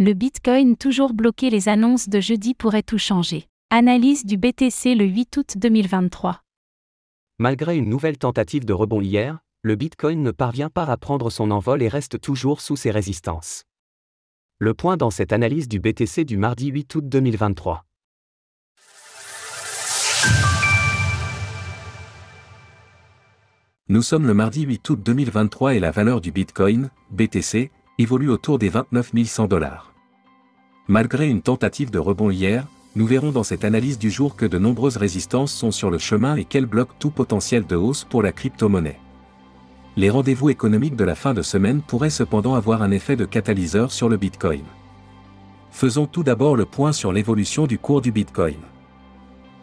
Le Bitcoin toujours bloqué, les annonces de jeudi pourraient tout changer. Analyse du BTC le 8 août 2023. Malgré une nouvelle tentative de rebond hier, le Bitcoin ne parvient pas à prendre son envol et reste toujours sous ses résistances. Le point dans cette analyse du BTC du mardi 8 août 2023. Nous sommes le mardi 8 août 2023 et la valeur du Bitcoin, BTC, évolue autour des 29 100 dollars. Malgré une tentative de rebond hier, nous verrons dans cette analyse du jour que de nombreuses résistances sont sur le chemin et qu'elles bloquent tout potentiel de hausse pour la crypto-monnaie. Les rendez-vous économiques de la fin de semaine pourraient cependant avoir un effet de catalyseur sur le Bitcoin. Faisons tout d'abord le point sur l'évolution du cours du Bitcoin.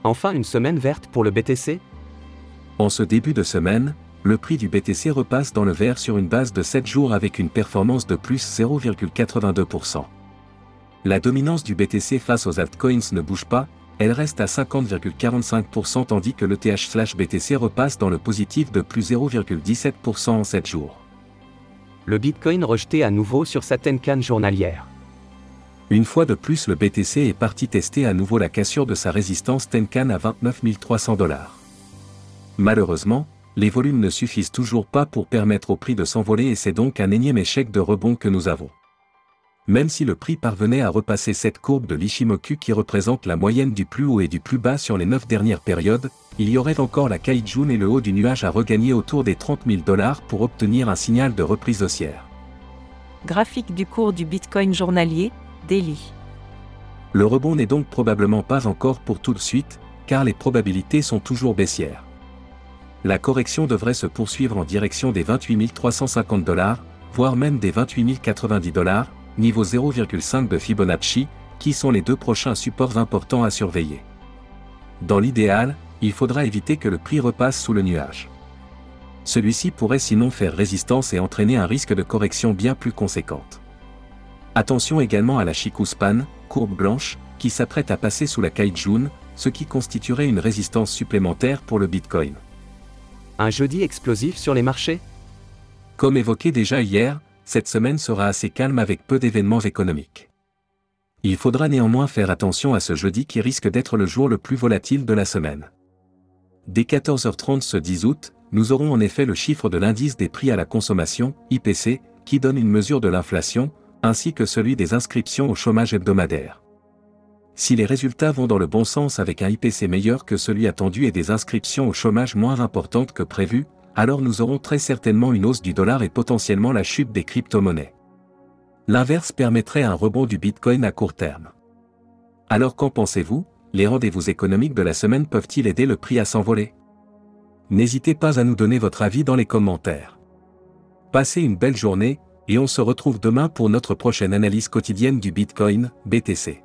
Enfin une semaine verte pour le BTC En ce début de semaine, le prix du BTC repasse dans le vert sur une base de 7 jours avec une performance de plus 0,82%. La dominance du BTC face aux altcoins ne bouge pas, elle reste à 50,45% tandis que l'ETH/BTC repasse dans le positif de plus 0,17% en 7 jours. Le Bitcoin rejeté à nouveau sur sa Tenkan journalière. Une fois de plus, le BTC est parti tester à nouveau la cassure de sa résistance Tenkan à 29 300 dollars. Malheureusement, les volumes ne suffisent toujours pas pour permettre au prix de s'envoler et c'est donc un énième échec de rebond que nous avons. Même si le prix parvenait à repasser cette courbe de l'Ishimoku qui représente la moyenne du plus haut et du plus bas sur les 9 dernières périodes, il y aurait encore la Kaijun et le haut du nuage à regagner autour des 30 000 dollars pour obtenir un signal de reprise haussière. Graphique du cours du Bitcoin journalier, Daily. Le rebond n'est donc probablement pas encore pour tout de suite, car les probabilités sont toujours baissières. La correction devrait se poursuivre en direction des 28 350 dollars, voire même des 28 090 dollars, niveau 0,5 de Fibonacci, qui sont les deux prochains supports importants à surveiller. Dans l'idéal, il faudra éviter que le prix repasse sous le nuage. Celui-ci pourrait sinon faire résistance et entraîner un risque de correction bien plus conséquente. Attention également à la Chikuspan, courbe blanche, qui s'apprête à passer sous la Kaijun, ce qui constituerait une résistance supplémentaire pour le Bitcoin. Un jeudi explosif sur les marchés? Comme évoqué déjà hier, cette semaine sera assez calme avec peu d'événements économiques. Il faudra néanmoins faire attention à ce jeudi qui risque d'être le jour le plus volatile de la semaine. Dès 14h30 ce 10 août, nous aurons en effet le chiffre de l'indice des prix à la consommation, IPC, qui donne une mesure de l'inflation, ainsi que celui des inscriptions au chômage hebdomadaire. Si les résultats vont dans le bon sens avec un IPC meilleur que celui attendu et des inscriptions au chômage moins importantes que prévu, alors nous aurons très certainement une hausse du dollar et potentiellement la chute des crypto-monnaies. L'inverse permettrait un rebond du Bitcoin à court terme. Alors qu'en pensez-vous? Les rendez-vous économiques de la semaine peuvent-ils aider le prix à s'envoler? N'hésitez pas à nous donner votre avis dans les commentaires. Passez une belle journée, et on se retrouve demain pour notre prochaine analyse quotidienne du Bitcoin, BTC.